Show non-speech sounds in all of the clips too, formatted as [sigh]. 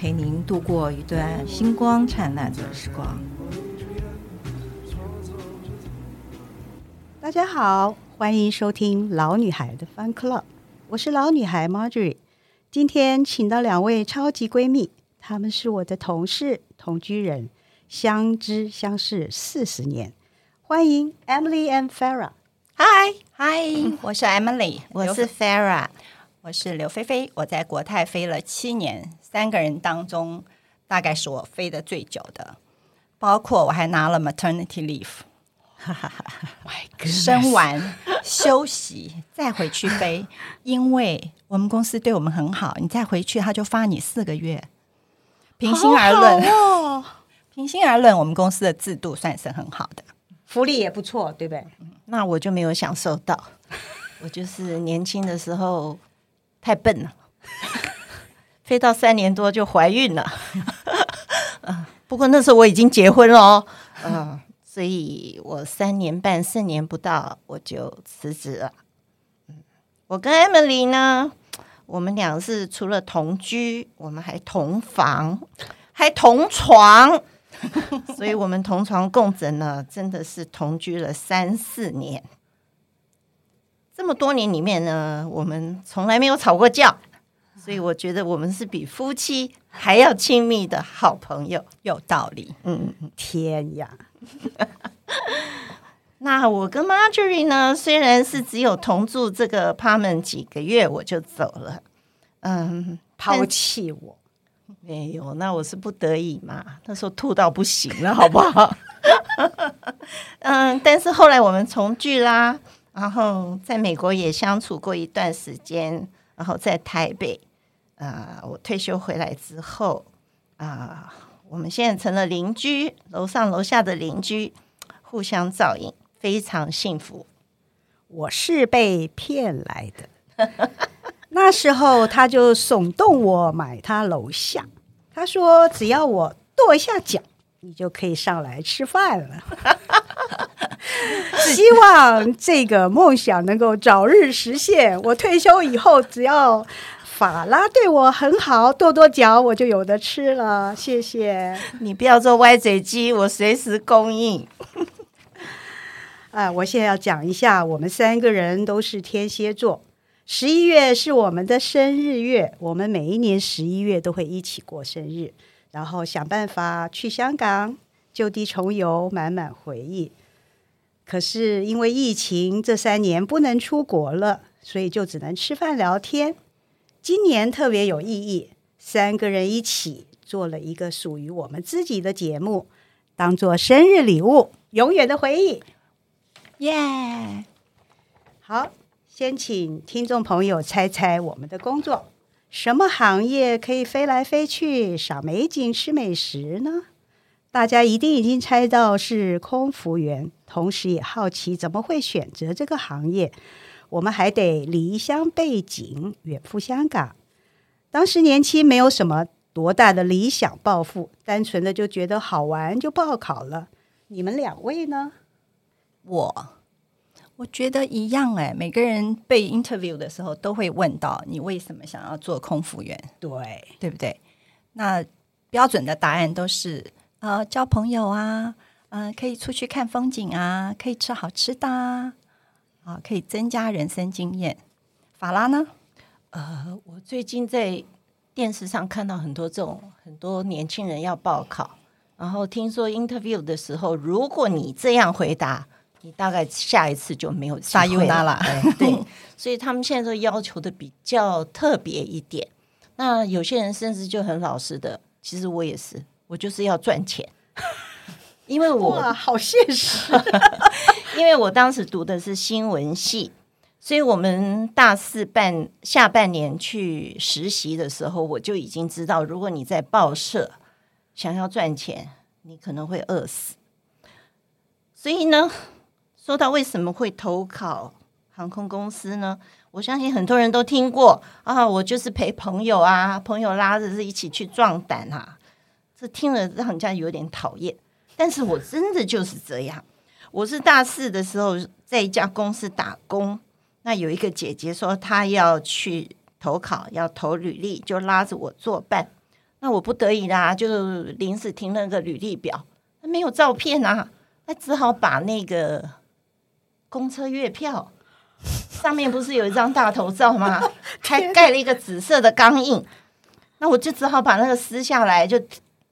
陪您度过一段星光灿烂的时光。大家好，欢迎收听老女孩的 Fun Club，我是老女孩 Marjorie。今天请到两位超级闺蜜。她们是我的同事、同居人，相知相识四十年。欢迎 Emily and Farah。Hi Hi，我是 Emily，我是 Farah，我是刘菲菲。我在国泰飞了七年，三个人当中，大概是我飞得最久的，包括我还拿了 maternity leave。[laughs] [laughs] 哈哈哈哈生完休息再回去飞，因为我们公司对我们很好，你再回去他就发你四个月。平心而论，哦、平心而论，我们公司的制度算是很好的，福利也不错，对不对？那我就没有享受到，[laughs] 我就是年轻的时候太笨了，飞到三年多就怀孕了。[laughs] 不过那时候我已经结婚了哦，嗯，所以我三年半、四年不到我就辞职了。我跟 Emily 呢？我们俩是除了同居，我们还同房，还同床，[laughs] 所以我们同床共枕呢，真的是同居了三四年。这么多年里面呢，我们从来没有吵过架，所以我觉得我们是比夫妻还要亲密的好朋友。有道理，嗯，天呀！[laughs] 那我跟 Marjorie 呢，虽然是只有同住这个 apartment 几个月，我就走了，嗯，抛弃我没有？那我是不得已嘛，那时候吐到不行了，好不好？[laughs] 嗯，但是后来我们重聚啦，然后在美国也相处过一段时间，然后在台北，啊、呃，我退休回来之后，啊、我们现在成了邻居，楼上楼下的邻居，互相照应。非常幸福，我是被骗来的。[laughs] 那时候他就耸动我买他楼下，他说只要我跺一下脚，你就可以上来吃饭了。[laughs] 希望这个梦想能够早日实现。我退休以后，只要法拉对我很好，跺跺脚，我就有的吃了。谢谢 [laughs] 你，不要做歪嘴鸡，我随时供应。[laughs] 啊，我现在要讲一下，我们三个人都是天蝎座，十一月是我们的生日月，我们每一年十一月都会一起过生日，然后想办法去香港就地重游，满满回忆。可是因为疫情，这三年不能出国了，所以就只能吃饭聊天。今年特别有意义，三个人一起做了一个属于我们自己的节目，当做生日礼物，永远的回忆。耶！Yeah. 好，先请听众朋友猜猜我们的工作，什么行业可以飞来飞去赏美景、吃美食呢？大家一定已经猜到是空服员，同时也好奇怎么会选择这个行业。我们还得离乡背井，远赴香港。当时年轻，没有什么多大的理想抱负，单纯的就觉得好玩，就报考了。你们两位呢？我我觉得一样哎，每个人被 interview 的时候都会问到你为什么想要做空服员，对对不对？那标准的答案都是呃交朋友啊，嗯、呃，可以出去看风景啊，可以吃好吃的啊，啊，可以增加人生经验。法拉呢？呃，我最近在电视上看到很多这种很多年轻人要报考，然后听说 interview 的时候，如果你这样回答。你大概下一次就没有机会了。对，[laughs] 所以他们现在都要求的比较特别一点。那有些人甚至就很老实的，其实我也是，我就是要赚钱，[laughs] 因为我好现实。[laughs] 因为我当时读的是新闻系，所以我们大四半下半年去实习的时候，我就已经知道，如果你在报社想要赚钱，你可能会饿死。所以呢，说到为什么会投考航空公司呢？我相信很多人都听过啊，我就是陪朋友啊，朋友拉着是一起去壮胆啊，这听了让人家有点讨厌。但是我真的就是这样。我是大四的时候在一家公司打工，那有一个姐姐说她要去投考，要投履历，就拉着我作伴。那我不得已啦，就临时填了个履历表，没有照片啊，那只好把那个公车月票。上面不是有一张大头照吗？[laughs] 还盖了一个紫色的钢印，那我就只好把那个撕下来，就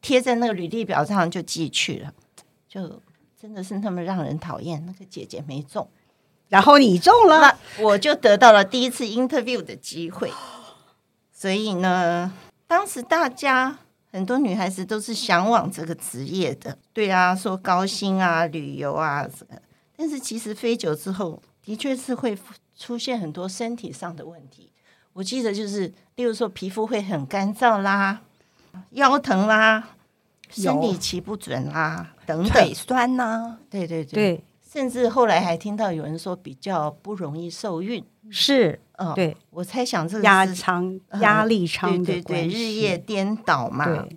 贴在那个履历表上，就寄去了。就真的是那么让人讨厌。那个姐姐没中，然后你中了，我就得到了第一次 interview 的机会。[gasps] 所以呢，当时大家很多女孩子都是向往这个职业的。对啊，说高薪啊，旅游啊，但是其实飞久之后，的确是会。出现很多身体上的问题，我记得就是，例如说皮肤会很干燥啦，腰疼啦，生理期不准啦，等等，腿酸呐、啊，对对对，对，甚至后来还听到有人说比较不容易受孕，是，嗯，对，我猜想这个压舱压力舱、嗯，对对对，日夜颠倒嘛，对，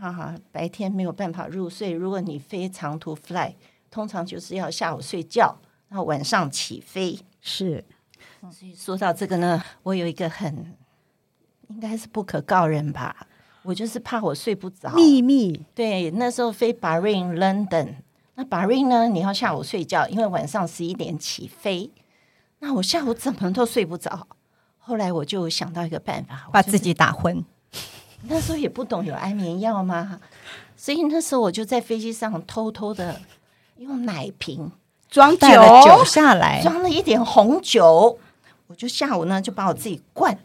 哈哈，白天没有办法入睡，如果你飞长途 fly，通常就是要下午睡觉，然后晚上起飞，是。所以说到这个呢，我有一个很应该是不可告人吧，我就是怕我睡不着。秘密。对，那时候飞 Bahrain London，那 Bahrain 呢，你要下午睡觉，因为晚上十一点起飞。那我下午怎么都睡不着。后来我就想到一个办法，把自己打昏。[laughs] 那时候也不懂有安眠药吗？所以那时候我就在飞机上偷偷的用奶瓶装酒，酒下来，装了一点红酒。我就下午呢，就把我自己灌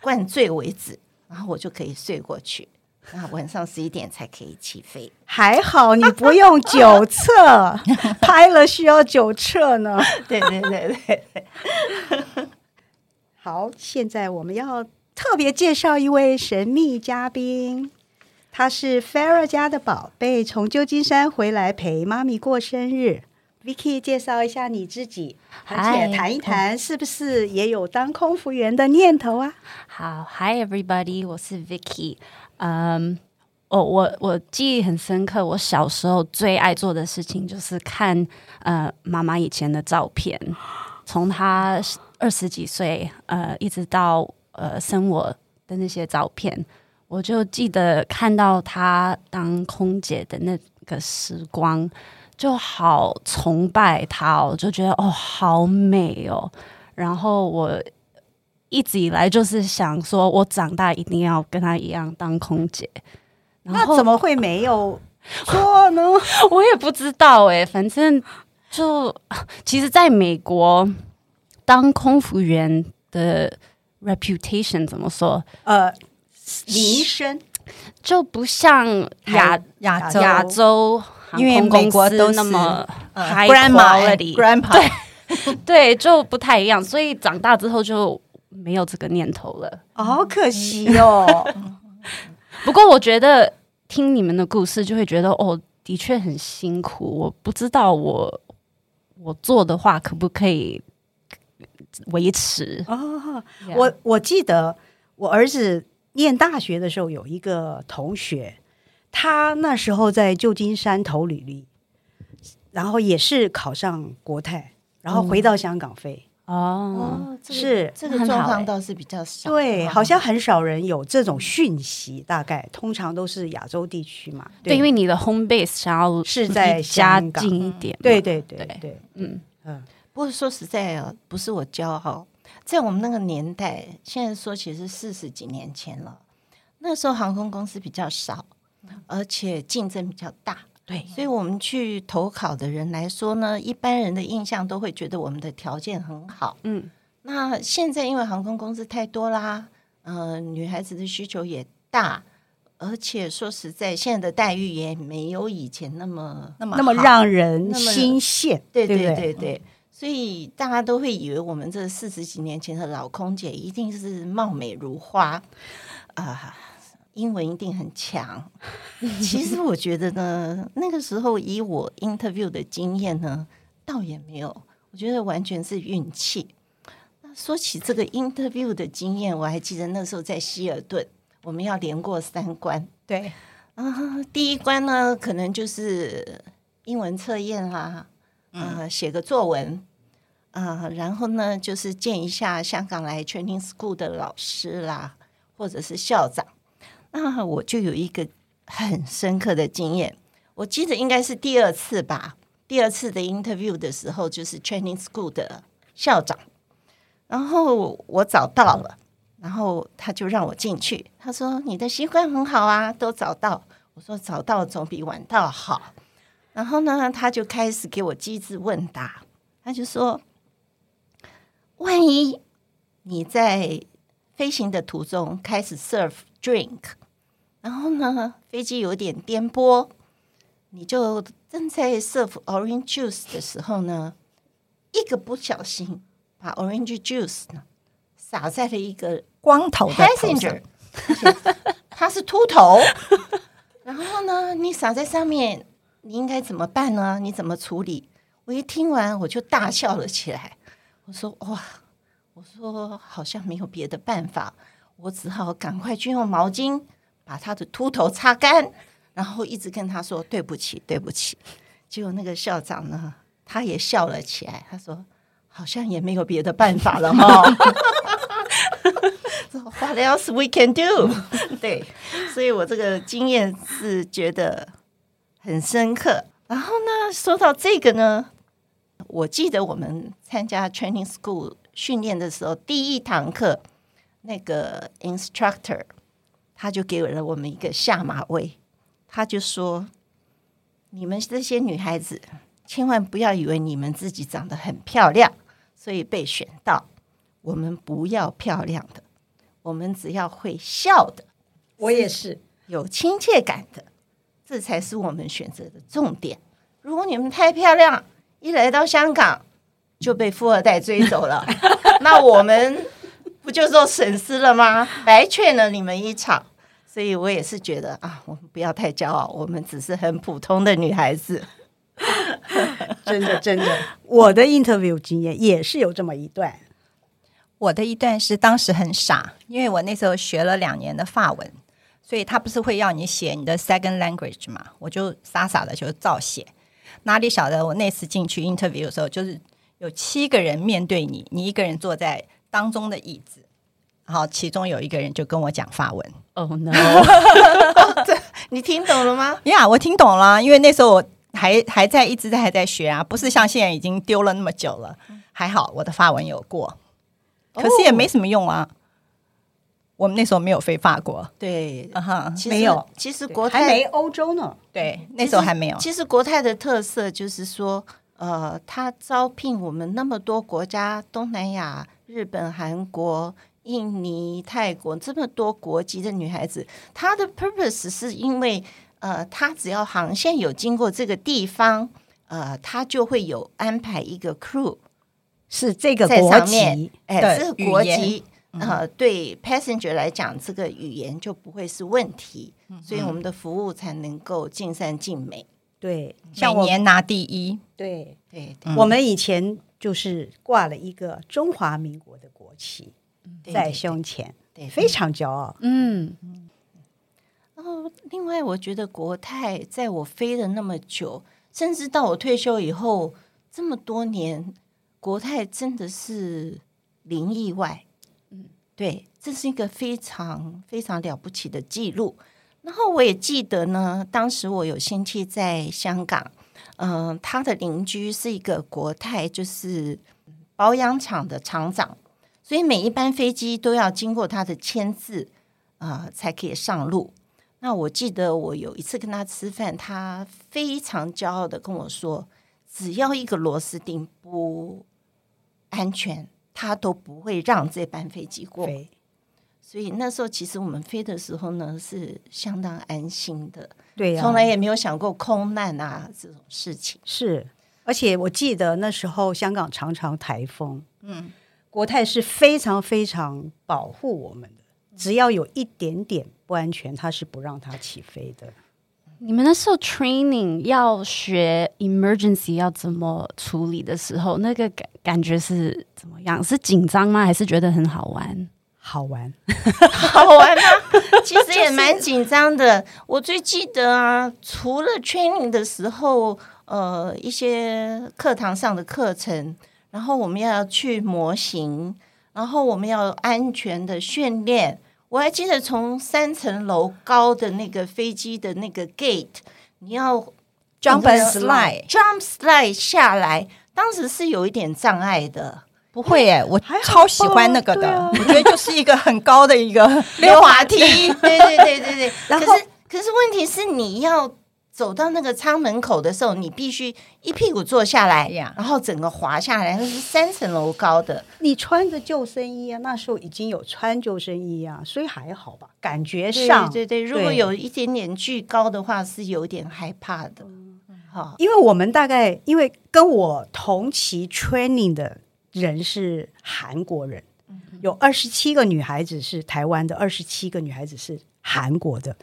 灌醉为止，然后我就可以睡过去。那晚上十一点才可以起飞。还好你不用酒测，[laughs] 拍了需要酒测呢。对对对对。好，现在我们要特别介绍一位神秘嘉宾，他是 Farah 家的宝贝，从旧金山回来陪妈咪过生日。Vicky，介绍一下你自己，而且谈一谈是不是也有当空服员的念头啊？好，Hi everybody，我是 Vicky。嗯，我，我我记忆很深刻，我小时候最爱做的事情就是看呃妈妈以前的照片，从她二十几岁呃一直到呃生我的那些照片，我就记得看到她当空姐的那个时光。就好崇拜她哦，就觉得哦好美哦。然后我一直以来就是想说，我长大一定要跟她一样当空姐。那怎么会没有错呢？[laughs] 我也不知道哎，反正就其实在美国当空服员的 reputation 怎么说？呃，名声就不像亚亚洲亚洲。因为美国都那么 high quality，对对，就不太一样，所以长大之后就没有这个念头了。好可惜哦。不过我觉得听你们的故事，就会觉得哦，的确很辛苦。我不知道我我做的话可不可以维持。哦，我我记得我儿子念大学的时候，有一个同学。他那时候在旧金山投履历，然后也是考上国泰，然后回到香港飞。哦，哦这个、是这个状况倒是比较少。对，好像很少人有这种讯息。大概通常都是亚洲地区嘛。对，对因为你的 home base 想要是在香港近一点。对对对对，对，嗯嗯。不过说实在啊，不是我骄傲，在我们那个年代，现在说其实四十几年前了，那时候航空公司比较少。而且竞争比较大，对，所以我们去投考的人来说呢，一般人的印象都会觉得我们的条件很好。嗯，那现在因为航空公司太多啦，嗯、呃，女孩子的需求也大，而且说实在，现在的待遇也没有以前那么那么那么让人心羡。对对对对，所以大家都会以为我们这四十几年前的老空姐一定是貌美如花啊。呃英文一定很强，[laughs] 其实我觉得呢，那个时候以我 interview 的经验呢，倒也没有，我觉得完全是运气。那说起这个 interview 的经验，我还记得那时候在希尔顿，我们要连过三关。对啊，第一关呢，可能就是英文测验啦，呃，写个作文。啊、呃，然后呢，就是见一下香港来 training school 的老师啦，或者是校长。那我就有一个很深刻的经验，我记得应该是第二次吧。第二次的 interview 的时候，就是 training school 的校长，然后我找到了，然后他就让我进去。他说：“你的习惯很好啊，都找到。”我说：“找到总比晚到好。”然后呢，他就开始给我机智问答，他就说。万一你在飞行的途中开始 serve drink，然后呢，飞机有点颠簸，你就正在 serve orange juice 的时候呢，一个不小心把 orange juice 呢洒在了一个光头的 passenger，他是秃头，然后呢，你洒在上面，你应该怎么办呢？你怎么处理？我一听完，我就大笑了起来。我说哇，我说好像没有别的办法，我只好赶快去用毛巾把他的秃头擦干，[laughs] 然后一直跟他说对不起，对不起。结果那个校长呢，他也笑了起来，他说好像也没有别的办法了哈。[laughs] What else we can do？[laughs] 对，所以我这个经验是觉得很深刻。然后呢，说到这个呢。我记得我们参加 training school 训练的时候，第一堂课那个 instructor 他就给了我们一个下马威，他就说：“你们这些女孩子千万不要以为你们自己长得很漂亮，所以被选到。我们不要漂亮的，我们只要会笑的。我也是有亲切感的，这才是我们选择的重点。如果你们太漂亮，一来到香港就被富二代追走了，[laughs] 那我们不就做损失了吗？白劝了你们一场，所以我也是觉得啊，我们不要太骄傲，我们只是很普通的女孩子。[laughs] 真的，真的，我的 interview 经验也是有这么一段。我的一段是当时很傻，因为我那时候学了两年的法文，所以他不是会要你写你的 second language 嘛，我就傻傻的就照写。哪里晓得？我那次进去 interview 的时候，就是有七个人面对你，你一个人坐在当中的椅子，然后其中有一个人就跟我讲法文。Oh no！[laughs] 这你听懂了吗？呀，yeah, 我听懂了，因为那时候我还还在一直在还在学啊，不是像现在已经丢了那么久了。还好我的法文有过，可是也没什么用啊。我们那时候没有飞法国，对，啊哈，没有。其实国泰还没欧洲呢，对，那时候还没有。其实国泰的特色就是说，呃，他招聘我们那么多国家，东南亚、日本、韩国、印尼、泰国这么多国籍的女孩子，她的 purpose 是因为，呃，她只要航线有经过这个地方，呃，她就会有安排一个 crew 是这个国籍，哎，这个国籍。呃，对 passenger 来讲，这个语言就不会是问题，嗯、所以我们的服务才能够尽善尽美。对，像每年拿第一。对。对，对。嗯、我们以前就是挂了一个中华民国的国旗在胸前，对，对，对，非常骄傲。嗯，然后另外，我觉得国泰在我飞了那么久，甚至到我退休以后这么多年，国泰真的是零意外。嗯。对，这是一个非常非常了不起的记录。然后我也记得呢，当时我有亲戚在香港，嗯、他的邻居是一个国泰，就是保养厂的厂长，所以每一班飞机都要经过他的签字啊、才可以上路。那我记得我有一次跟他吃饭，他非常骄傲的跟我说，只要一个螺丝钉不安全。他都不会让这班飞机过，所以那时候其实我们飞的时候呢是相当安心的，对、啊，从来也没有想过空难啊这种事情。是，而且我记得那时候香港常常台风，嗯，国泰是非常非常保护我们的，只要有一点点不安全，它是不让它起飞的。你们那时候 training 要学 emergency 要怎么处理的时候，那个感感觉是怎么样？是紧张吗？还是觉得很好玩？好玩，好玩吗？[laughs] 其实也蛮紧张的。我最记得啊，除了 training 的时候，呃，一些课堂上的课程，然后我们要去模型，然后我们要安全的训练。我还记得从三层楼高的那个飞机的那个 gate，你要 jump and slide，jump slide 下来，当时是有一点障碍的。不会耶，我超喜欢那个的，啊、我觉得就是一个很高的一个 [laughs] 溜滑梯。[laughs] 对对对对对。然后可是可是问题是，你要走到那个舱门口的时候，你必须一屁股坐下来，然后整个滑下来，那是三层楼高的。你穿着救生衣啊，那时候已经有穿救生衣啊，所以还好吧，感觉上对对对。如果有一点点巨高的话，是有点害怕的。好，因为我们大概因为跟我同期 training 的。人是韩国人，有二十七个女孩子是台湾的，二十七个女孩子是韩国的。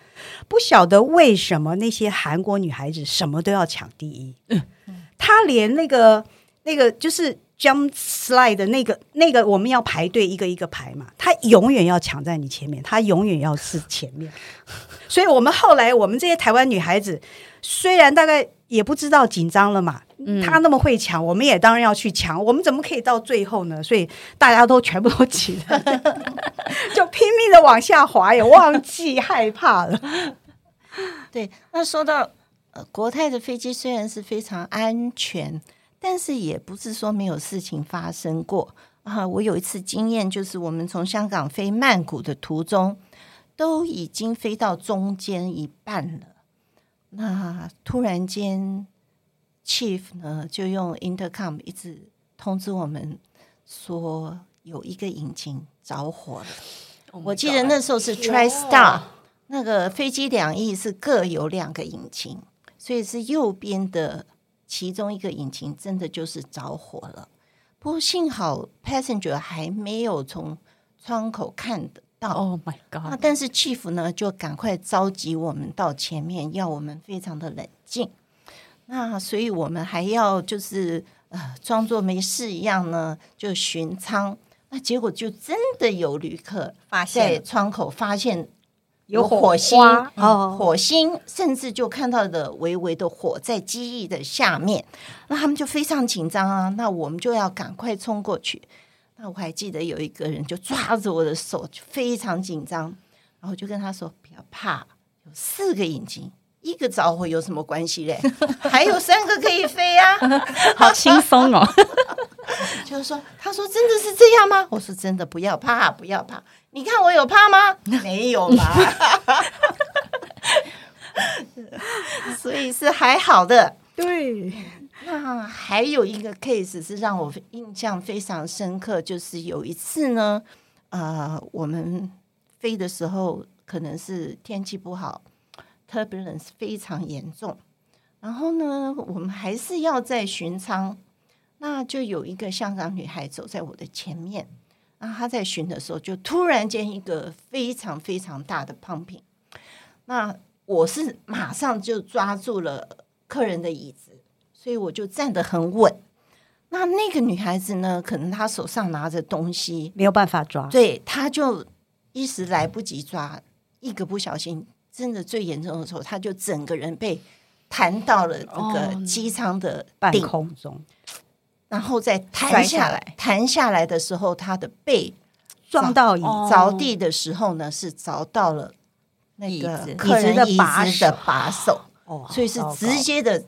不晓得为什么那些韩国女孩子什么都要抢第一。嗯，她连那个那个就是 jump slide 的那个那个，我们要排队一个一个排嘛，她永远要抢在你前面，她永远要是前面。所以我们后来我们这些台湾女孩子，虽然大概也不知道紧张了嘛。他那么会抢，我们也当然要去抢。我们怎么可以到最后呢？所以大家都全部都挤了，[laughs] 就拼命的往下滑，也忘记害怕了。[laughs] 对，那说到呃，国泰的飞机虽然是非常安全，但是也不是说没有事情发生过啊。我有一次经验，就是我们从香港飞曼谷的途中，都已经飞到中间一半了，那突然间。Chief 呢，就用 intercom 一直通知我们说有一个引擎着火了。Oh、我记得那时候是 TriStar，那个飞机两翼是各有两个引擎，所以是右边的其中一个引擎真的就是着火了。不过幸好 passenger 还没有从窗口看得到。Oh my god！但是 Chief 呢就赶快召集我们到前面，要我们非常的冷静。那所以我们还要就是呃装作没事一样呢，就巡舱。那结果就真的有旅客发现在窗口发现有火星，哦，火星，甚至就看到的微微的火在机翼的下面。那他们就非常紧张啊。那我们就要赶快冲过去。那我还记得有一个人就抓着我的手，就非常紧张，然后就跟他说：“不要怕，有四个眼睛。”一个着火有什么关系嘞？[laughs] 还有三个可以飞啊，[laughs] 好轻松哦。就是说，他说真的是这样吗？我说真的，不要怕，不要怕。你看我有怕吗？没有嘛。[laughs] 所以是还好的。对。那还有一个 case 是让我印象非常深刻，就是有一次呢，呃，我们飞的时候可能是天气不好。Turbulence 非常严重，然后呢，我们还是要在巡舱，那就有一个香港女孩走在我的前面，然后她在巡的时候，就突然间一个非常非常大的 pumping，那我是马上就抓住了客人的椅子，所以我就站得很稳。那那个女孩子呢，可能她手上拿着东西，没有办法抓，对，她就一时来不及抓，一个不小心。真的最严重的时候，她就整个人被弹到了那个机舱的半空中，然后再弹下来。弹下来的时候，她的背撞到椅着地的时候呢，是着到了那个客人椅子的把手，所以是直接的，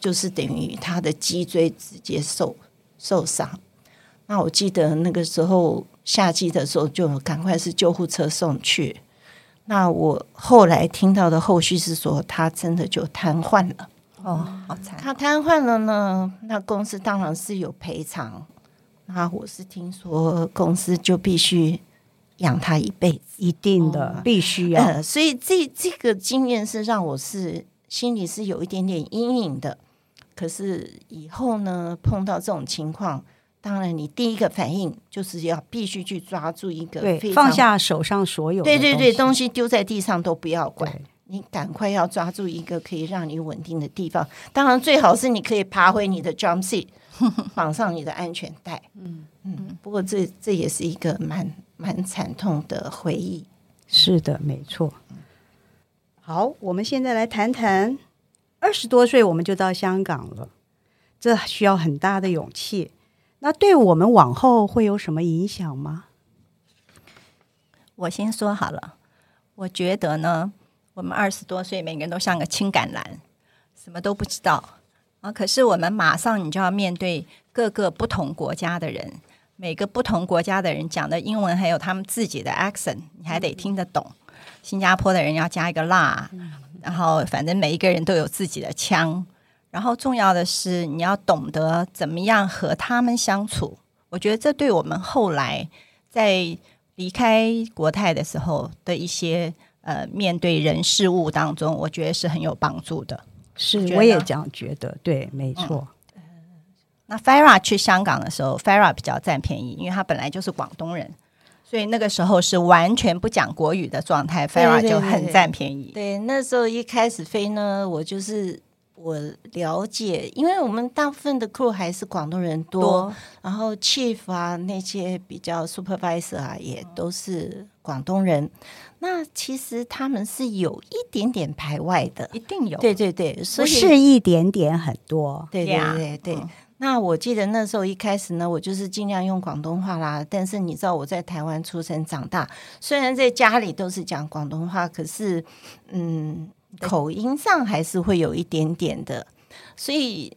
就是等于他的脊椎直接受受伤。那我记得那个时候夏季的时候，就赶快是救护车送去。那我后来听到的后续是说，他真的就瘫痪了。哦，好惨！他瘫痪了呢，那公司当然是有赔偿。那我是听说公司就必须养他一辈子，一定的，哦、必须要、呃。所以这这个经验是让我是心里是有一点点阴影的。可是以后呢，碰到这种情况。当然，你第一个反应就是要必须去抓住一个，对，放下手上所有，对对对，东西丢在地上都不要管，你赶快要抓住一个可以让你稳定的地方。当然，最好是你可以爬回你的 jump seat，绑上你的安全带。嗯嗯。不过这这也是一个蛮蛮惨痛的回忆。是的，没错。好，我们现在来谈谈，二十多岁我们就到香港了，这需要很大的勇气。那对我们往后会有什么影响吗？我先说好了，我觉得呢，我们二十多岁，每个人都像个青橄榄，什么都不知道啊。可是我们马上你就要面对各个不同国家的人，每个不同国家的人讲的英文还有他们自己的 accent，你还得听得懂。新加坡的人要加一个辣，然后反正每一个人都有自己的腔。然后重要的是，你要懂得怎么样和他们相处。我觉得这对我们后来在离开国泰的时候的一些呃面对人事物当中，我觉得是很有帮助的。是，我也这样觉得。对，没错。嗯，那 Farah 去香港的时候，Farah 比较占便宜，因为他本来就是广东人，所以那个时候是完全不讲国语的状态，Farah 就很占便宜。对，那时候一开始飞呢，我就是。我了解，因为我们大部分的 crew 还是广东人多，多然后 chief 啊那些比较 supervisor 啊也都是广东人。那其实他们是有一点点排外的，一定有。对对对，所以不是一点点很多。对对对对。嗯、那我记得那时候一开始呢，我就是尽量用广东话啦。但是你知道我在台湾出生长大，虽然在家里都是讲广东话，可是嗯。口音上还是会有一点点的，所以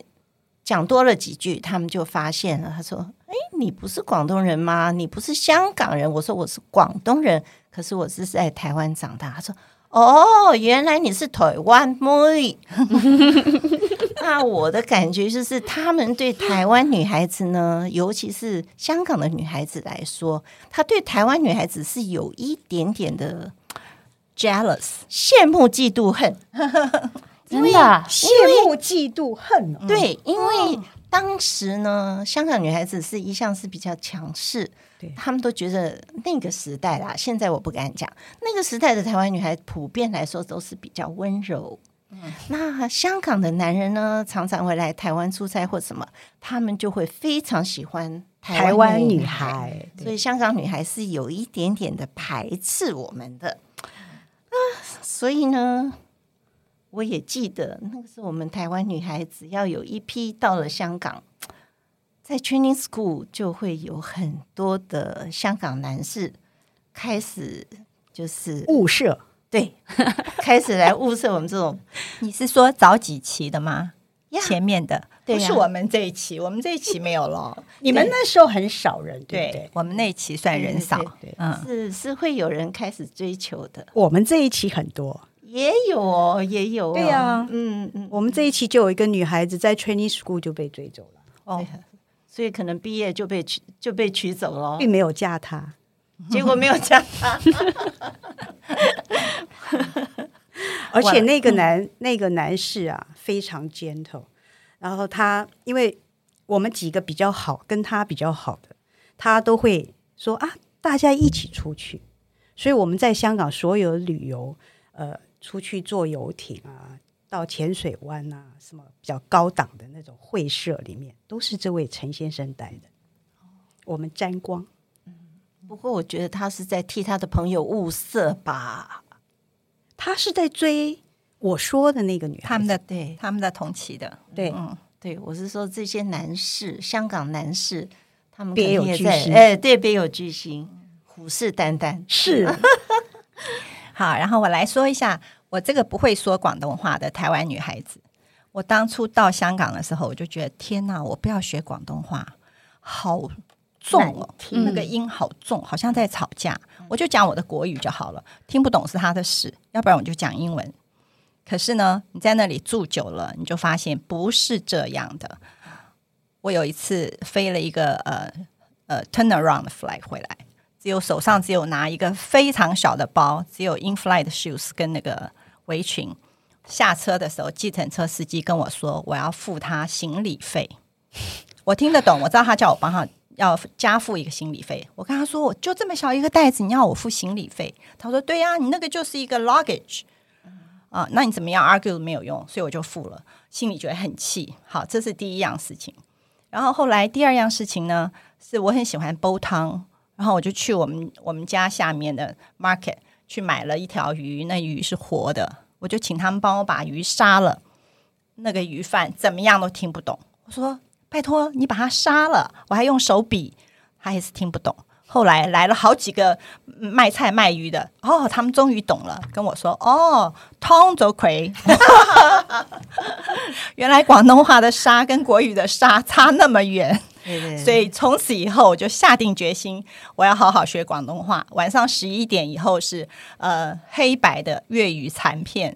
讲多了几句，他们就发现了。他说：“哎，你不是广东人吗？你不是香港人？”我说：“我是广东人，可是我是在台湾长大。”他说：“哦，原来你是台湾妹。[laughs] ”那我的感觉就是，他们对台湾女孩子呢，尤其是香港的女孩子来说，她对台湾女孩子是有一点点的。jealous，羡慕嫉妒恨，真的羡慕嫉妒恨。对，因为当时呢，香港女孩子是一向是比较强势，对，他们都觉得那个时代啦，现在我不敢讲，那个时代的台湾女孩普遍来说都是比较温柔。嗯，那香港的男人呢，常常会来台湾出差或什么，他们就会非常喜欢台湾女孩，所以香港女孩是有一点点的排斥我们的。啊，所以呢，我也记得那个时候，我们台湾女孩子要有一批到了香港，在 training school 就会有很多的香港男士开始就是物色，对，[laughs] 开始来物色我们这种。[laughs] 你是说早几期的吗？Yeah, 前面的，对啊，不是我们这一期，我们这一期没有了。你们那时候很少人，对不对？对，我们那一期算人少，对，嗯，是是会有人开始追求的。我们这一期很多，也有哦，也有哦，对呀，啊，嗯嗯，我们这一期就有一个女孩子在 training school 就被追走了，哦，所以可能毕业就被取就被取走了，并没有嫁他，[laughs] 结果没有加他，[laughs] 而且那个男那个男士啊非常 gentle。然后他，因为我们几个比较好，跟他比较好的，他都会说啊，大家一起出去。所以我们在香港所有旅游，呃，出去坐游艇啊，到浅水湾啊，什么比较高档的那种会社里面，都是这位陈先生带的。我们沾光。嗯，不过我觉得他是在替他的朋友物色吧，他是在追。我说的那个女孩，他们的对，他们的同期的，对，嗯，对，我是说这些男士，香港男士，他们别有居心，哎，对，别有居心，虎视眈眈，是。[laughs] 好，然后我来说一下，我这个不会说广东话的台湾女孩子，我当初到香港的时候，我就觉得天哪，我不要学广东话，好重哦，听那个音好重，好像在吵架，我就讲我的国语就好了，听不懂是他的事，要不然我就讲英文。可是呢，你在那里住久了，你就发现不是这样的。我有一次飞了一个呃呃 turnaround flight 回来，只有手上只有拿一个非常小的包，只有 in flight shoes 跟那个围裙。下车的时候，计程车司机跟我说我要付他行李费。我听得懂，我知道他叫我帮他要加付一个行李费。我跟他说，我就这么小一个袋子，你要我付行李费？他说对呀，你那个就是一个 luggage。啊，那你怎么样 argue 没有用，所以我就付了，心里觉得很气。好，这是第一样事情。然后后来第二样事情呢，是我很喜欢煲汤，然后我就去我们我们家下面的 market 去买了一条鱼，那鱼是活的，我就请他们帮我把鱼杀了。那个鱼贩怎么样都听不懂，我说拜托你把他杀了，我还用手比，他还是听不懂。后来来了好几个卖菜卖鱼的，哦，他们终于懂了，跟我说：“哦，汤走葵。[laughs] ” [laughs] 原来广东话的“杀”跟国语的“杀”差那么远，对对对，所以从此以后我就下定决心，我要好好学广东话。晚上十一点以后是呃黑白的粤语残片，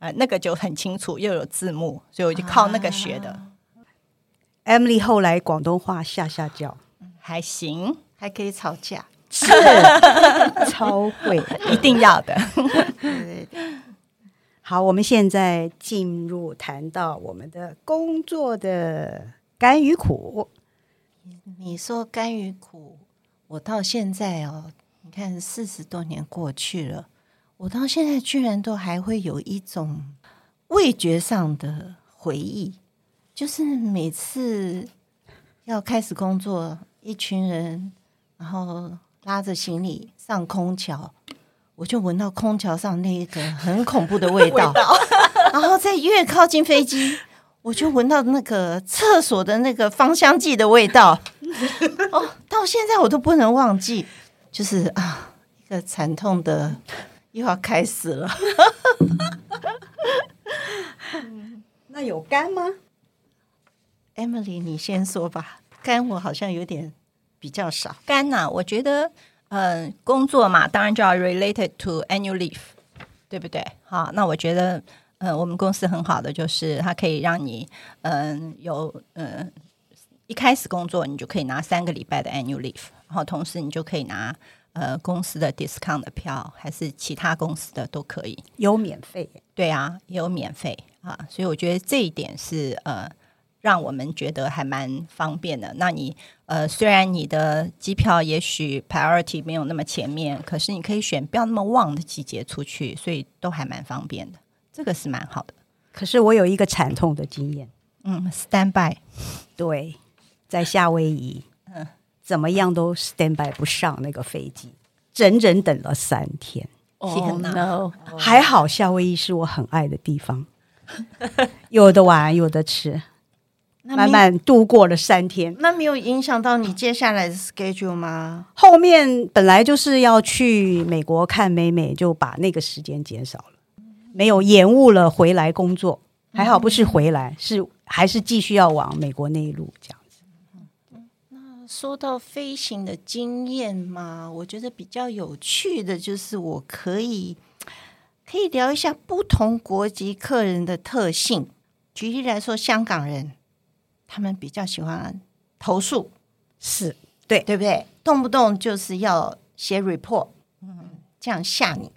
呃那个就很清楚，又有字幕，所以我就靠那个学的。啊、Emily 后来广东话下下叫还行。还可以吵架，是 [laughs] 超会，一定要的。好，我们现在进入谈到我们的工作的甘与苦。你说甘与苦，我到现在哦，你看四十多年过去了，我到现在居然都还会有一种味觉上的回忆，就是每次要开始工作，一群人。然后拉着行李上空桥，我就闻到空桥上那一个很恐怖的味道。[laughs] 味道 [laughs] 然后再越靠近飞机，我就闻到那个厕所的那个芳香剂的味道。哦，到现在我都不能忘记，就是啊，一个惨痛的又要开始了。[laughs] 那有干吗？Emily，你先说吧。肝我好像有点。比较少肝呐、啊，我觉得，嗯、呃，工作嘛，当然就要 related to annual leave，对不对？好，那我觉得，嗯、呃，我们公司很好的就是它可以让你，嗯、呃，有，嗯、呃，一开始工作你就可以拿三个礼拜的 annual leave，然后同时你就可以拿，呃，公司的 discount 的票，还是其他公司的都可以，有免费，对啊，有免费啊，所以我觉得这一点是，呃。让我们觉得还蛮方便的。那你呃，虽然你的机票也许 priority 没有那么前面，可是你可以选不要那么旺的季节出去，所以都还蛮方便的。这个是蛮好的。可是我有一个惨痛的经验，嗯，stand by，对，在夏威夷，嗯，怎么样都 stand by 不上那个飞机，整整等了三天。Oh no！还好夏威夷是我很爱的地方，有的玩，有的吃。慢慢度过了三天，那没有影响到你接下来的 schedule 吗？后面本来就是要去美国看美美，就把那个时间减少了，没有延误了回来工作。还好不是回来，是还是继续要往美国那一路这样子。那说到飞行的经验嘛，我觉得比较有趣的就是我可以可以聊一下不同国籍客人的特性。举例来说，香港人。他们比较喜欢投诉，是对对不对？动不动就是要写 report，嗯，这样吓你。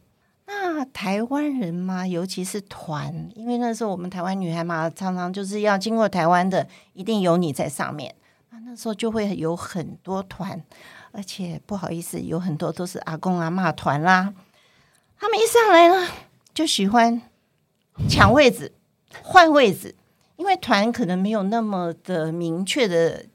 那台湾人嘛，尤其是团，因为那时候我们台湾女孩嘛，常常就是要经过台湾的，一定有你在上面。那那时候就会有很多团，而且不好意思，有很多都是阿公阿妈团啦。他们一上来呢，就喜欢抢位置、换位置。因为团可能没有那么的明确的，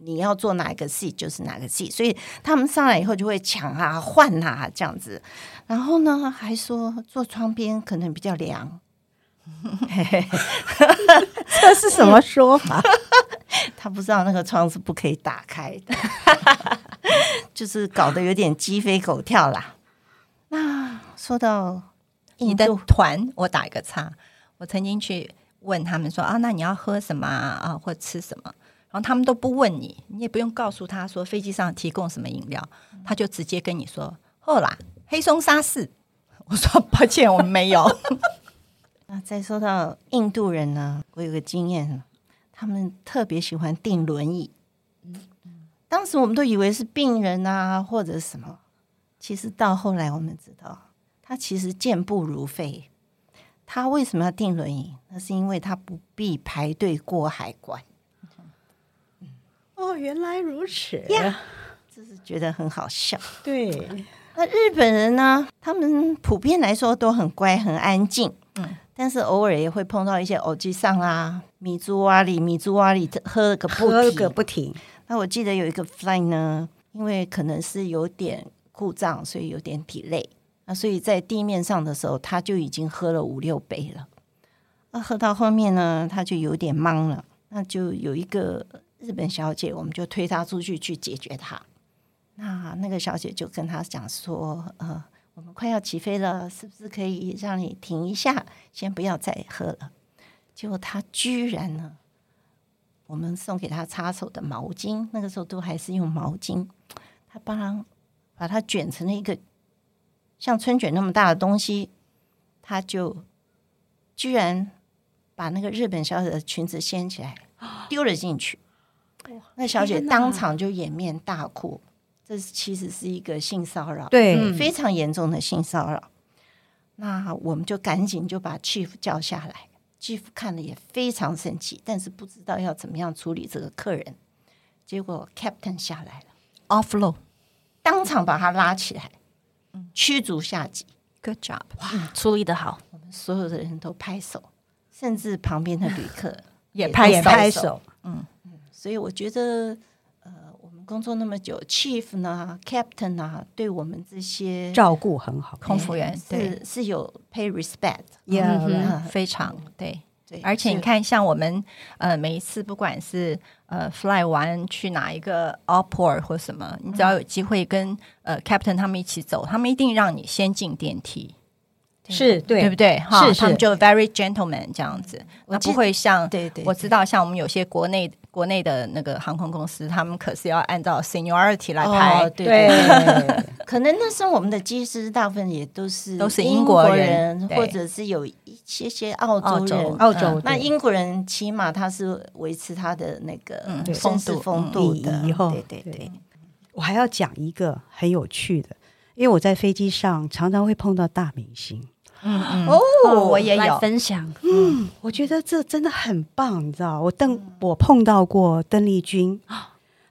你要做哪一个戏就是哪个戏，所以他们上来以后就会抢啊、换啊这样子。然后呢，还说坐窗边可能比较凉，[laughs] 这是什么说法？[laughs] 他不知道那个窗是不可以打开的，[laughs] 就是搞得有点鸡飞狗跳啦。那说到你的团，我打一个叉，我曾经去。问他们说啊，那你要喝什么啊，或吃什么？然后他们都不问你，你也不用告诉他说飞机上提供什么饮料，他就直接跟你说：“好啦，黑松沙士。[laughs] ”我说：“抱歉，我们没有。[laughs] ”那再说到印度人呢，我有个经验，他们特别喜欢订轮椅。当时我们都以为是病人啊，或者什么，其实到后来我们知道，他其实健步如飞。他为什么要订轮椅？那是因为他不必排队过海关。哦，原来如此呀！这是觉得很好笑。对，那日本人呢？他们普遍来说都很乖、很安静。嗯，但是偶尔也会碰到一些偶机上啦，米珠瓦里，米珠瓦里喝个不喝个不停。那我记得有一个 flight 呢，因为可能是有点故障，所以有点 delay。所以在地面上的时候，他就已经喝了五六杯了。那喝到后面呢，他就有点懵了。那就有一个日本小姐，我们就推他出去去解决他。那那个小姐就跟他讲说：“呃。”我们快要起飞了，是不是可以让你停一下，先不要再喝了？结果他居然呢，我们送给他擦手的毛巾，那个时候都还是用毛巾，他帮把它卷成了一个像春卷那么大的东西，他就居然把那个日本小姐的裙子掀起来丢了进去，那小姐当场就掩面大哭。这其实是一个性骚扰，对，非常严重的性骚扰。那我们就赶紧就把 chief 叫下来，chief 看了也非常生气，但是不知道要怎么样处理这个客人。结果 captain 下来了，offload，当场把他拉起来，驱逐下级。Good job，哇，处理的好，我们所有的人都拍手，甚至旁边的旅客 [laughs] 也拍也拍手。嗯嗯，所以我觉得。呃，我们工作那么久，Chief 呢，Captain 啊，对我们这些照顾很好，空服员是是有 pay respect，非常对对。而且你看，像我们呃每一次不管是呃 fly 完去哪一个 airport 或什么，你只要有机会跟呃 Captain 他们一起走，他们一定让你先进电梯，是对对不对？哈，他们就 very gentleman 这样子，那不会像对对，我知道像我们有些国内。国内的那个航空公司，他们可是要按照 seniority 来排，哦、对，对，对 [laughs] 可能那时候我们的机师大部分也都是都是英国人，或者是有一些些澳洲人。澳洲、嗯、那英国人起码他是维持他的那个风度风度的。以后，对对。对，我还要讲一个很有趣的，因为我在飞机上常常会碰到大明星。嗯嗯哦，我也有。分享。嗯，我觉得这真的很棒，你知道？我邓我碰到过邓丽君、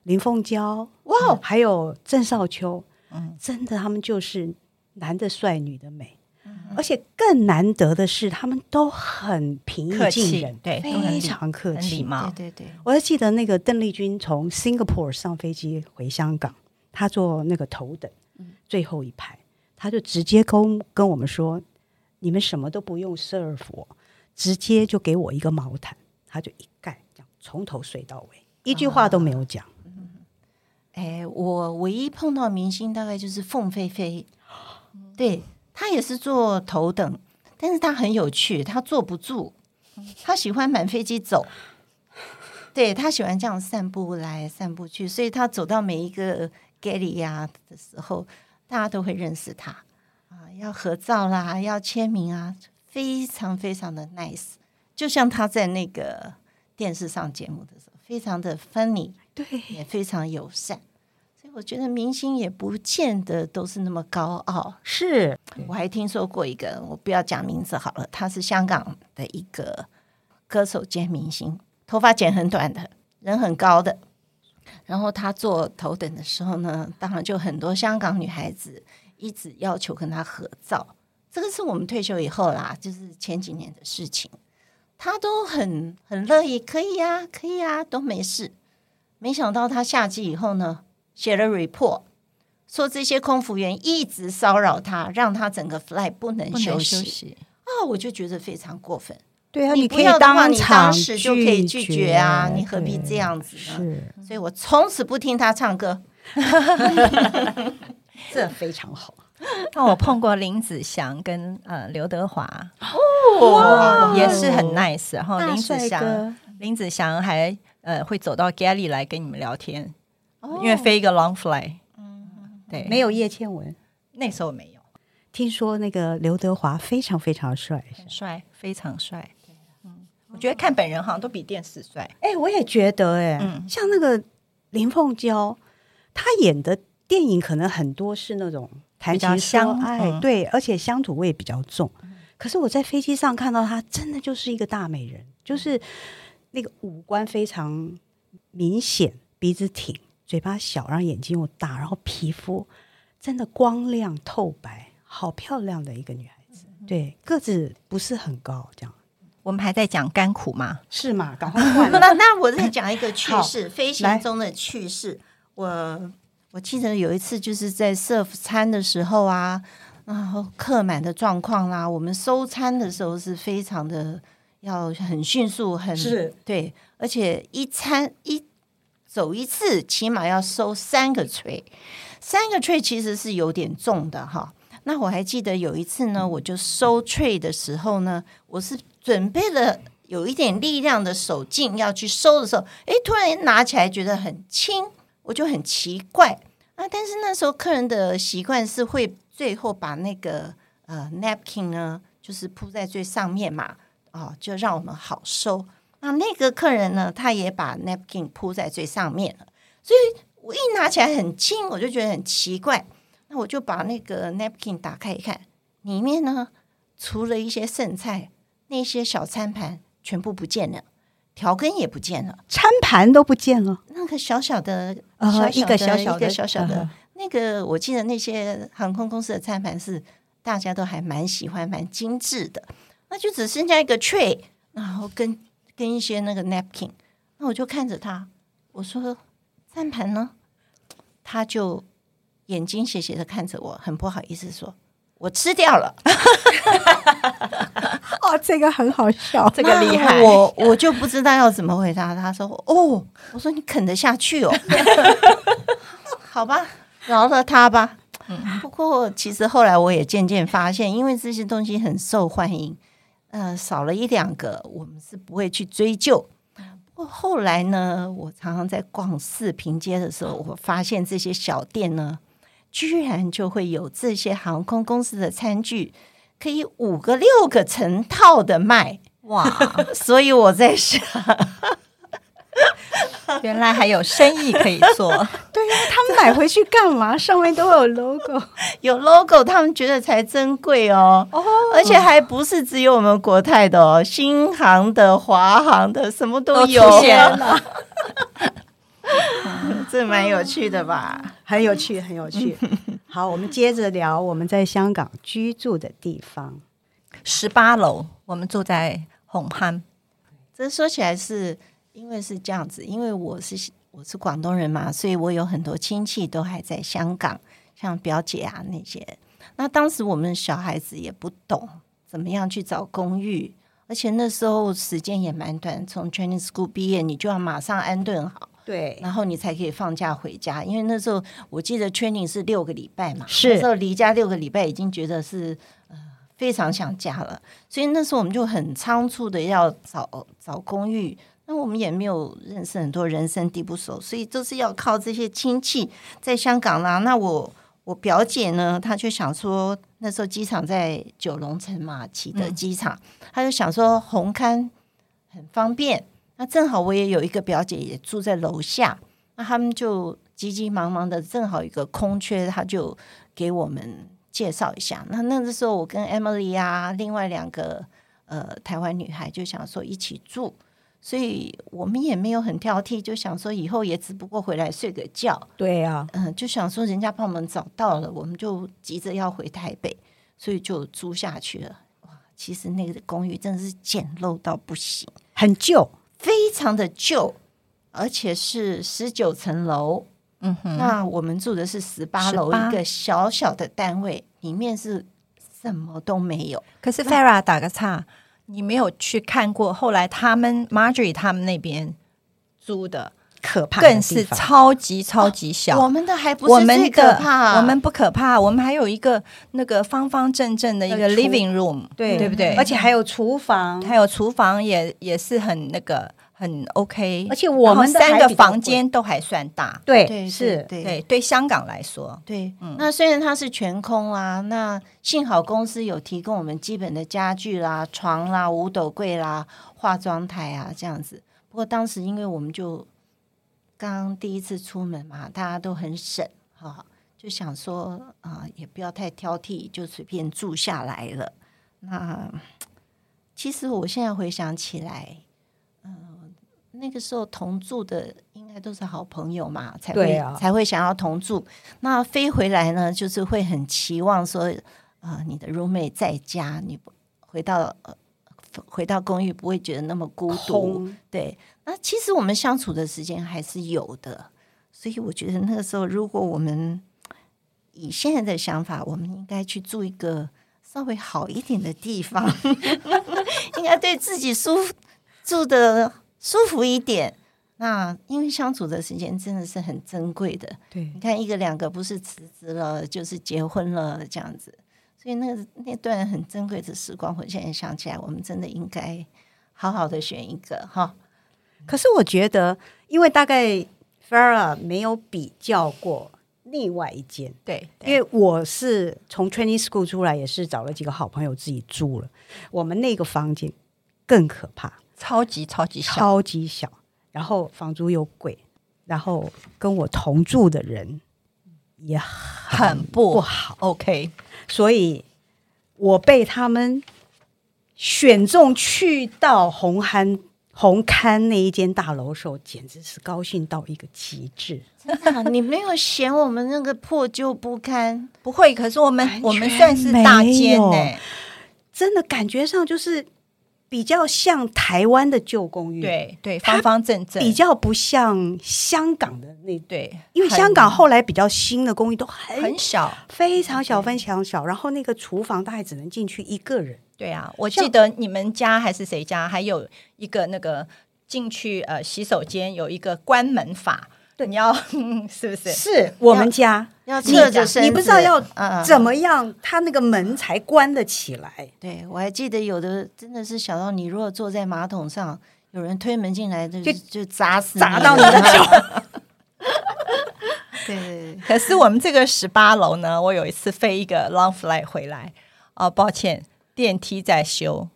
林凤娇，哇，还有郑少秋，嗯，真的，他们就是男的帅，女的美，而且更难得的是，他们都很平易近人，对，非常客气，礼貌。对对对，我还记得那个邓丽君从 Singapore 上飞机回香港，她坐那个头等最后一排，她就直接跟跟我们说。你们什么都不用 serve 我，直接就给我一个毛毯，他就一盖，这样从头睡到尾，一句话都没有讲。哎、啊，我唯一碰到明星大概就是凤飞飞，[gasps] 对，他也是坐头等，但是他很有趣，他坐不住，他喜欢满飞机走，[laughs] 对，他喜欢这样散步来散步去，所以他走到每一个 galley 呀的时候，大家都会认识他。要合照啦，要签名啊，非常非常的 nice，就像他在那个电视上节目的时候，非常的 funny，对，也非常友善。所以我觉得明星也不见得都是那么高傲。是，我还听说过一个，我不要讲名字好了，他是香港的一个歌手兼明星，头发剪很短的，人很高的。然后他坐头等的时候呢，当然就很多香港女孩子。一直要求跟他合照，这个是我们退休以后啦，就是前几年的事情。他都很很乐意，可以呀、啊，可以呀、啊，都没事。没想到他下机以后呢，写了 report，说这些空服员一直骚扰他，让他整个 flight 不能休息。啊，我就觉得非常过分。对啊，你不要的话，你当时就可以拒绝啊，你何必这样子呢？是，所以我从此不听他唱歌。[laughs] 这非常好。那我碰过林子祥跟呃刘德华，哦，也是很 nice。然后林子祥，林子祥还呃会走到 galley 来跟你们聊天，因为飞一个 long flight。嗯，对，没有叶倩文，那时候没有。听说那个刘德华非常非常帅，很帅，非常帅。嗯，我觉得看本人好像都比电视帅。哎，我也觉得，哎，像那个林凤娇，她演的。电影可能很多是那种谈情相爱，嗯、对，而且乡土味比较重。嗯、可是我在飞机上看到她，真的就是一个大美人，就是那个五官非常明显，鼻子挺，嘴巴小，然后眼睛又大，然后皮肤真的光亮透白，好漂亮的一个女孩子。对，个子不是很高，这样。我们还在讲甘苦吗？是吗？赶快换。[laughs] 那那我再讲一个 [laughs] 趣事，飞行中的趣事。我我记得有一次就是在 serve 餐的时候啊，然后客满的状况啦，我们收餐的时候是非常的要很迅速，很是对，而且一餐一走一次，起码要收三个 tray，三个 tray 其实是有点重的哈。那我还记得有一次呢，我就收 tray 的时候呢，我是准备了有一点力量的手劲要去收的时候，哎，突然拿起来觉得很轻，我就很奇怪啊。但是那时候客人的习惯是会最后把那个呃 napkin 呢，就是铺在最上面嘛，哦，就让我们好收。那那个客人呢，他也把 napkin 铺在最上面了，所以我一拿起来很轻，我就觉得很奇怪。那我就把那个 napkin 打开一看，里面呢，除了一些剩菜，那些小餐盘全部不见了，调羹也不见了，餐盘都不见了。那个小小的，呃、小小的一个小小的，小小的，呃、那个我记得那些航空公司的餐盘是大家都还蛮喜欢、蛮精致的。那就只剩下一个 tray，然后跟跟一些那个 napkin。那我就看着他，我说餐盘呢？他就。眼睛斜斜的看着我，很不好意思说：“我吃掉了。” [laughs] 哦，这个很好笑，这个厉害。我我就不知道要怎么回答。他说：“哦，我说你啃得下去哦，[laughs] 好吧，饶了他吧。”不过其实后来我也渐渐发现，因为这些东西很受欢迎，呃，少了一两个，我们是不会去追究。不过后来呢，我常常在逛四平街的时候，我发现这些小店呢。居然就会有这些航空公司的餐具，可以五个六个成套的卖哇！[laughs] 所以我在想，[laughs] 原来还有生意可以做。[laughs] 对呀、啊，他们买回去干嘛？上面都有 logo，有 logo，他们觉得才珍贵哦。哦，而且还不是只有我们国泰的哦，新航的、华航的，什么都有。都出现了嗯、[laughs] 这蛮有趣的吧？很有趣，很有趣。[laughs] 好，我们接着聊我们在香港居住的地方。十八楼，我们住在红磡。这说起来是因为是这样子，因为我是我是广东人嘛，所以我有很多亲戚都还在香港，像表姐啊那些。那当时我们小孩子也不懂怎么样去找公寓，而且那时候时间也蛮短，从 training school 毕业，你就要马上安顿好。对，然后你才可以放假回家，因为那时候我记得 training 是六个礼拜嘛，是那时候离家六个礼拜已经觉得是呃非常想家了，所以那时候我们就很仓促的要找找公寓，那我们也没有认识很多人生地不熟，所以都是要靠这些亲戚在香港啦。那我我表姐呢，她就想说那时候机场在九龙城嘛，启德机场，嗯、她就想说红磡很方便。那正好我也有一个表姐也住在楼下，那他们就急急忙忙的，正好一个空缺，他就给我们介绍一下。那那个时候我跟 Emily 啊，另外两个呃台湾女孩就想说一起住，所以我们也没有很挑剔，就想说以后也只不过回来睡个觉。对呀、啊，嗯，就想说人家帮我们找到了，我们就急着要回台北，所以就租下去了。哇，其实那个公寓真的是简陋到不行，很旧。非常的旧，而且是十九层楼。嗯哼，那我们住的是十八楼，一个小小的单位，里面是什么都没有。可是 Farah 打个岔，你没有去看过后来他们 Marjorie 他们那边租的。可怕，更是超级超级小。哦、我们的还不是最可怕、啊，我们不可怕。我们还有一个那个方方正正的一个 living room，对对不对？而且还有厨房，还有厨房也也是很那个很 OK。而且我们三个房间都还算大，对，对是，对对对。香港来说，对，嗯。那虽然它是全空啊，那幸好公司有提供我们基本的家具啦、床啦、五斗柜啦、化妆台啊这样子。不过当时因为我们就刚第一次出门嘛，大家都很省哈，就想说啊、呃，也不要太挑剔，就随便住下来了。那其实我现在回想起来，嗯、呃，那个时候同住的应该都是好朋友嘛，才会、啊、才会想要同住。那飞回来呢，就是会很期望说，呃，你的 roommate 在家，你回到呃回到公寓不会觉得那么孤独。对，那其实我们相处的时间还是有的，所以我觉得那个时候，如果我们以现在的想法，我们应该去住一个稍微好一点的地方，[laughs] 应该对自己舒服，住的舒服一点。那因为相处的时间真的是很珍贵的。对，你看一个两个不是辞职了就是结婚了这样子，所以那个那段很珍贵的时光，我现在想起来，我们真的应该好好的选一个哈。可是我觉得，因为大概 Farah 没有比较过。另外一间，对，因为我是从 training school 出来，也是找了几个好朋友自己住了。我们那个房间更可怕，超级超级小，超级小，然后房租又贵，然后跟我同住的人也很不好。OK，所以我被他们选中去到红磡。红磡那一间大楼的时候，简直是高兴到一个极致。真的，你没有嫌我们那个破旧不堪？不会，可是我们我们算是大间呢，真的感觉上就是比较像台湾的旧公寓，对对，方方正正，比较不像香港的那对，因为香港后来比较新的公寓都很很小，非常小，非常小，然后那个厨房大概只能进去一个人。对啊，我记得你们家还是谁家，还有一个那个进去呃洗手间有一个关门法，对，你要 [laughs] 是不是？是我们家要侧着身，你不知道要怎么样，他那个门才关得起来。对，我还记得有的真的是小到你如果坐在马桶上，有人推门进来就就砸死砸到你的脚。[laughs] [laughs] 对，可是我们这个十八楼呢，我有一次飞一个 long flight 回来，哦，抱歉。电梯在修，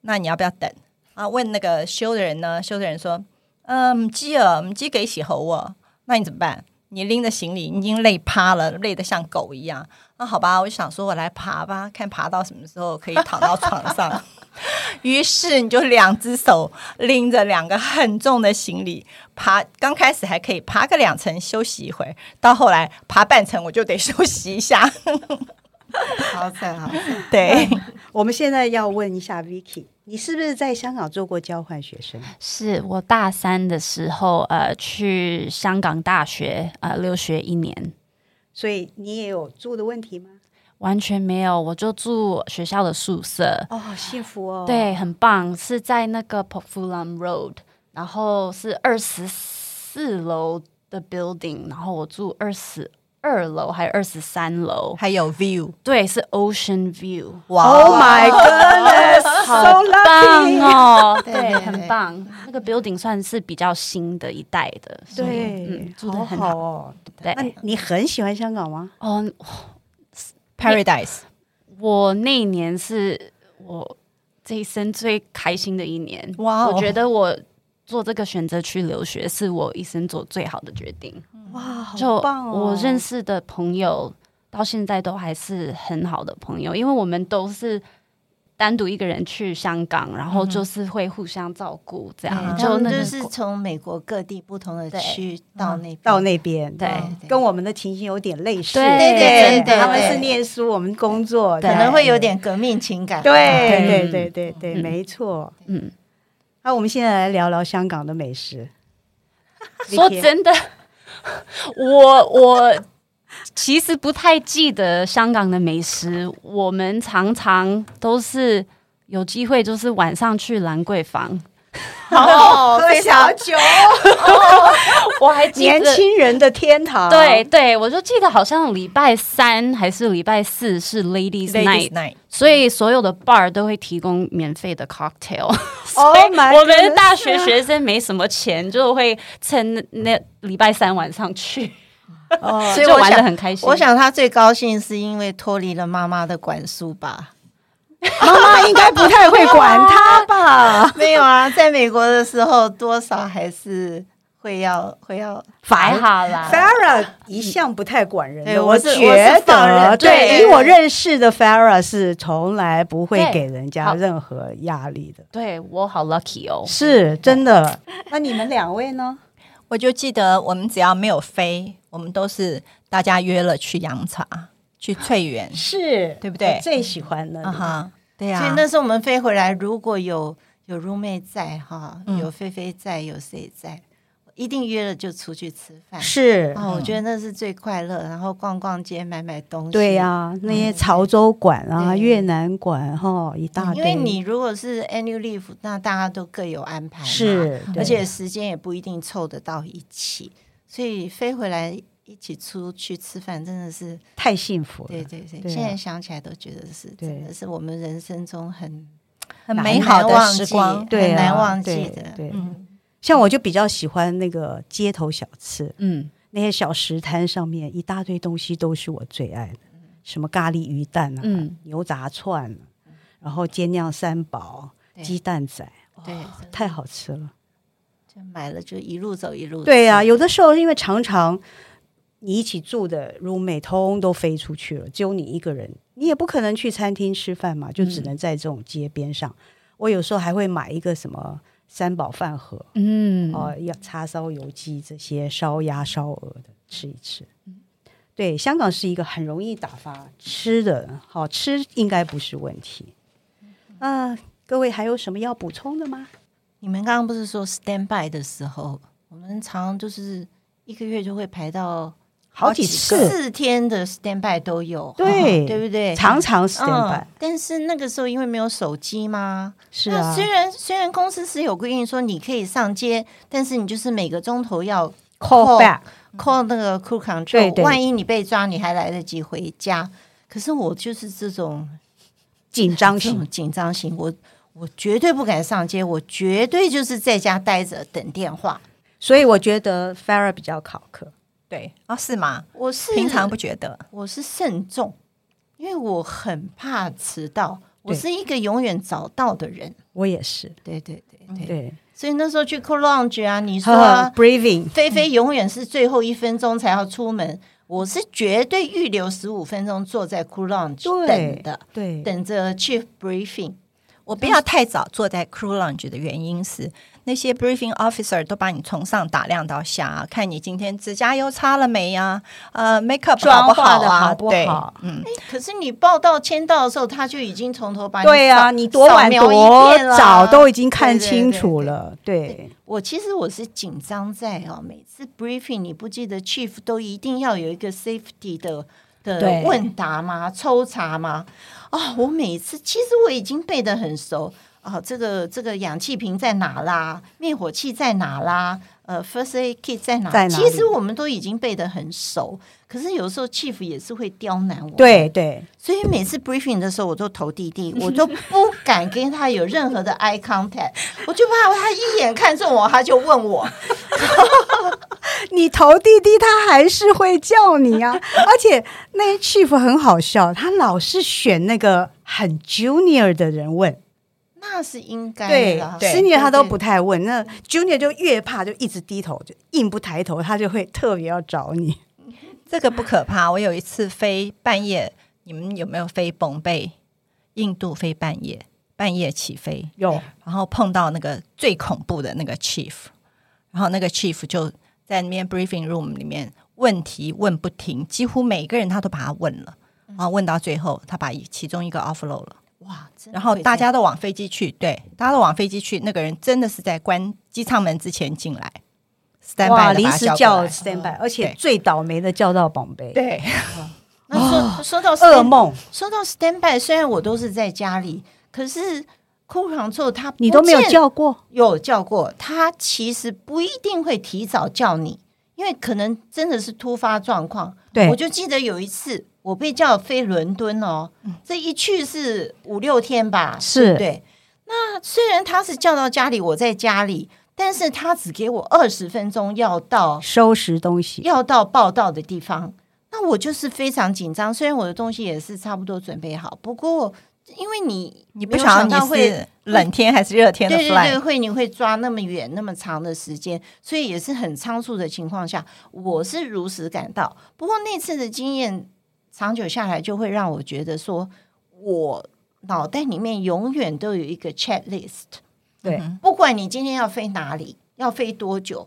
那你要不要等啊？问那个修的人呢？修的人说：“嗯，唔知啊，唔知几时好啊。”那你怎么办？你拎着行李，已经累趴了，累得像狗一样。那好吧，我就想说，我来爬吧，看爬到什么时候可以躺到床上。[laughs] 于是你就两只手拎着两个很重的行李爬，刚开始还可以爬个两层休息一会，到后来爬半层我就得 [laughs] 休息一下。[laughs] 好惨，好惨。[laughs] 对，[laughs] 我们现在要问一下 Vicky，你是不是在香港做过交换学生？是我大三的时候，呃，去香港大学呃留学一年，所以你也有住的问题吗？完全没有，我就住学校的宿舍。哦，好幸福哦。对，很棒，是在那个 Pok Fu Lam Road，然后是二十四楼的 building，然后我住二十。二楼还有二十三楼，还有 view，对，是 ocean view。哇，Oh my God，[laughs] 好棒哦！[laughs] 对，很棒。那个 building 算是比较新的一代的，对，住的很好哦。对，那你很喜欢香港吗？哦，Paradise。我那一年是我这一生最开心的一年。哇，我觉得我做这个选择去留学，是我一生做最好的决定。哇，好棒哦！我认识的朋友到现在都还是很好的朋友，因为我们都是单独一个人去香港，然后就是会互相照顾，这样。嗯、就那就是从美国各地不同的区到那到那边，对，跟我们的情形有点类似。对对对，他们是念书，我们工作，可能会有点革命情感。对对对对对，没错。嗯，那我们现在来聊聊香港的美食。说真的。[laughs] 我我其实不太记得香港的美食，我们常常都是有机会，就是晚上去兰桂坊，[laughs] 哦，喝小酒，[laughs] 我还记得年轻人的天堂。对对，我就记得好像礼拜三还是礼拜四是 Ladies Night，所以所有的 bar 都会提供免费的 cocktail。[laughs] 哦，我们大学学生没什么钱，就会趁那礼拜三晚上去，哦，所以玩的很开心。我想他最高兴是因为脱离了妈妈的管束吧。[laughs] 妈妈应该不太会管他吧？[laughs] 没有啊，在美国的时候，多少还是会要会要罚好啦。Farah 一向不太管人的，对我觉得对，以我认识的 Farah 是从来不会给人家任何压力的。对，我好 lucky 哦，是真的。那你们两位呢？我就记得我们只要没有飞，我们都是大家约了去洋茶。去翠园，是对不对？我最喜欢的，啊哈，对呀。所以那时候我们飞回来，如果有有 roommate 在哈，有菲菲在，有谁在？一定约了就出去吃饭，是哦，我觉得那是最快乐。然后逛逛街，买买东西。对呀，那些潮州馆啊、越南馆哈，一大堆。因为你如果是 annual leave，那大家都各有安排，是，而且时间也不一定凑得到一起，所以飞回来一起出去吃饭，真的是太幸福了。对对对，现在想起来都觉得是，真的是我们人生中很很美好的时光，对，很难忘记的，对。像我就比较喜欢那个街头小吃，嗯，那些小食摊上面一大堆东西都是我最爱的，什么咖喱鱼蛋啊，嗯，牛杂串，然后煎酿三宝、鸡蛋仔，对，太好吃了。就买了就一路走一路。对呀，有的时候因为常常你一起住的 roommate 通都飞出去了，只有你一个人，你也不可能去餐厅吃饭嘛，就只能在这种街边上。我有时候还会买一个什么。三宝饭盒，嗯，哦，要叉烧、油鸡这些烧鸭、烧鹅的吃一吃。对，香港是一个很容易打发吃的，好吃应该不是问题。啊、呃，各位还有什么要补充的吗？你们刚刚不是说 stand by 的时候，我们常常就是一个月就会排到。好几次，四天的 stand by 都有，对，对不对？常常 stand by，但是那个时候因为没有手机嘛，是啊。虽然虽然公司是有规定说你可以上街，但是你就是每个钟头要 call back，call 那个 crew control，万一你被抓，你还来得及回家。可是我就是这种紧张型，紧张型，我我绝对不敢上街，我绝对就是在家待着等电话。所以我觉得 Farah 比较考课。对啊，是吗？我是平常不觉得，我是慎重，因为我很怕迟到。我是一个永远早到的人，我也是。对对对对对，所以那时候去 Cool Lounge 啊，你说 Briefing，菲菲永远是最后一分钟才要出门，我是绝对预留十五分钟坐在 Cool Lounge 等的，对，等着 Chief Briefing。我不要太早坐在 Cool Lounge 的原因是。那些 briefing officer 都把你从上打量到下，看你今天指甲油擦了没呀？呃，makeup 好不好啊？好不好？嗯。可是你报到签到的时候，他就已经从头把你对啊，你多晚多早都已经看清楚了。对，我其实我是紧张在哦，每次 briefing 你不记得 chief 都一定要有一个 safety 的的问答吗？抽查吗？哦，我每次其实我已经背得很熟。哦，这个这个氧气瓶在哪啦？灭火器在哪啦？呃，First Aid Kit 在哪？在哪？其实我们都已经背得很熟，可是有时候 Chief 也是会刁难我。对对，所以每次 Briefing 的时候，我都投弟弟，我都不敢跟他有任何的 eye contact，我就怕他一眼看中我，他就问我。[laughs] 你投弟弟，他还是会叫你啊！而且那 Chief 很好笑，他老是选那个很 Junior 的人问。那是应该的，对，Senior 他都不太问，那 Junior 就越怕，就一直低头，就硬不抬头，他就会特别要找你。这个不可怕，我有一次飞半夜，你们有没有飞崩贝？印度飞半夜，半夜起飞有，然后碰到那个最恐怖的那个 Chief，然后那个 Chief 就在那边 Briefing Room 里面问题问不停，几乎每个人他都把他问了，然后问到最后，他把其中一个 offload 了。哇！然后大家都往飞机去，对，大家都往飞机去。那个人真的是在关机舱门之前进来，stand by 临时叫 stand by，而且最倒霉的叫到宝贝。对，[laughs] 那说说到噩梦，说到 stand by，虽然我都是在家里，可是 crew control 他你都没有叫过，有叫过。他其实不一定会提早叫你，因为可能真的是突发状况。对，我就记得有一次。我被叫飞伦敦哦，这一去是五六天吧，是对。那虽然他是叫到家里，我在家里，但是他只给我二十分钟要到收拾东西，要到报道的地方。那我就是非常紧张，虽然我的东西也是差不多准备好，不过因为你你不晓得你会冷天还是热天的对对对，会你会抓那么远那么长的时间，所以也是很仓促的情况下，我是如实赶到。不过那次的经验。长久下来，就会让我觉得说，我脑袋里面永远都有一个 checklist。对，不管你今天要飞哪里，要飞多久，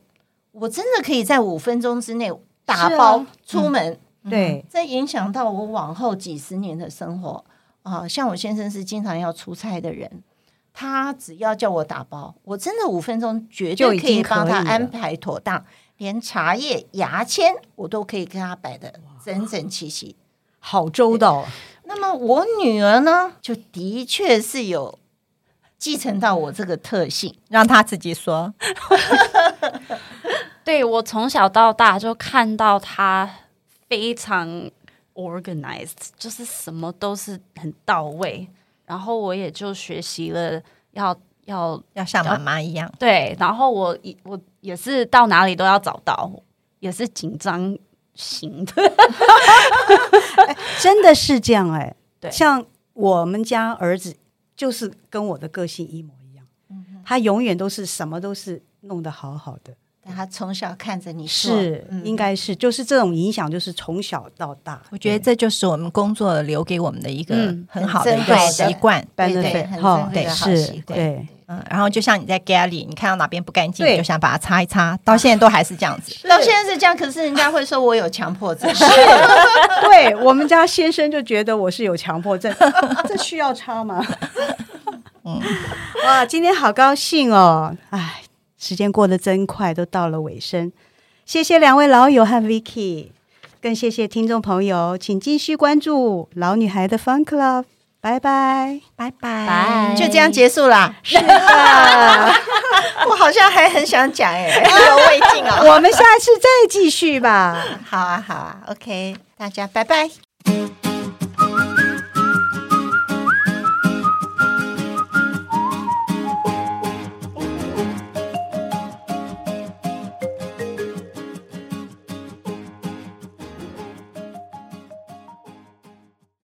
我真的可以在五分钟之内打包出门。对，这影响到我往后几十年的生活啊。像我先生是经常要出差的人，他只要叫我打包，我真的五分钟绝对可以帮他安排妥当，连茶叶、牙签我都可以给他摆的整整齐齐，好周到。那么我女儿呢，就的确是有。继承到我这个特性，让她自己说。[laughs] 对，我从小到大就看到她非常 organized，就是什么都是很到位。然后我也就学习了要要要像妈妈一样。对，然后我我也是到哪里都要找到，也是紧张型的。欸，[laughs] 真的是这样哎，欸，对，像我们家儿子。就是跟我的个性一模一样，嗯、他永远都是什么都是弄得好好的。但他从小看着你是，嗯、应该是就是这种影响，就是从小到大。我觉得这就是我们工作留给我们的一个很好的一个习惯，对对，很珍贵的好习惯。对，嗯，然后就像你在 Galley，你看到哪边不干净，你就想把它擦一擦，到现在都还是这样子。是 [laughs] 到现在是这样，可是人家会说我有强迫症。是，[laughs] 对我们家先生就觉得我是有强迫症，[laughs] 这需要擦吗？嗯，哇，今天好高兴哦！哎。时间过得真快，都到了尾声。谢谢两位老友和 Vicky，更谢谢听众朋友，请继续关注老女孩的 Fun Club。拜拜，拜拜，就这样结束啦。是啊，[laughs] 我好像还很想讲哎，[laughs] 意犹未尽啊。我们下次再继续吧。好啊，好啊，OK，大家拜拜。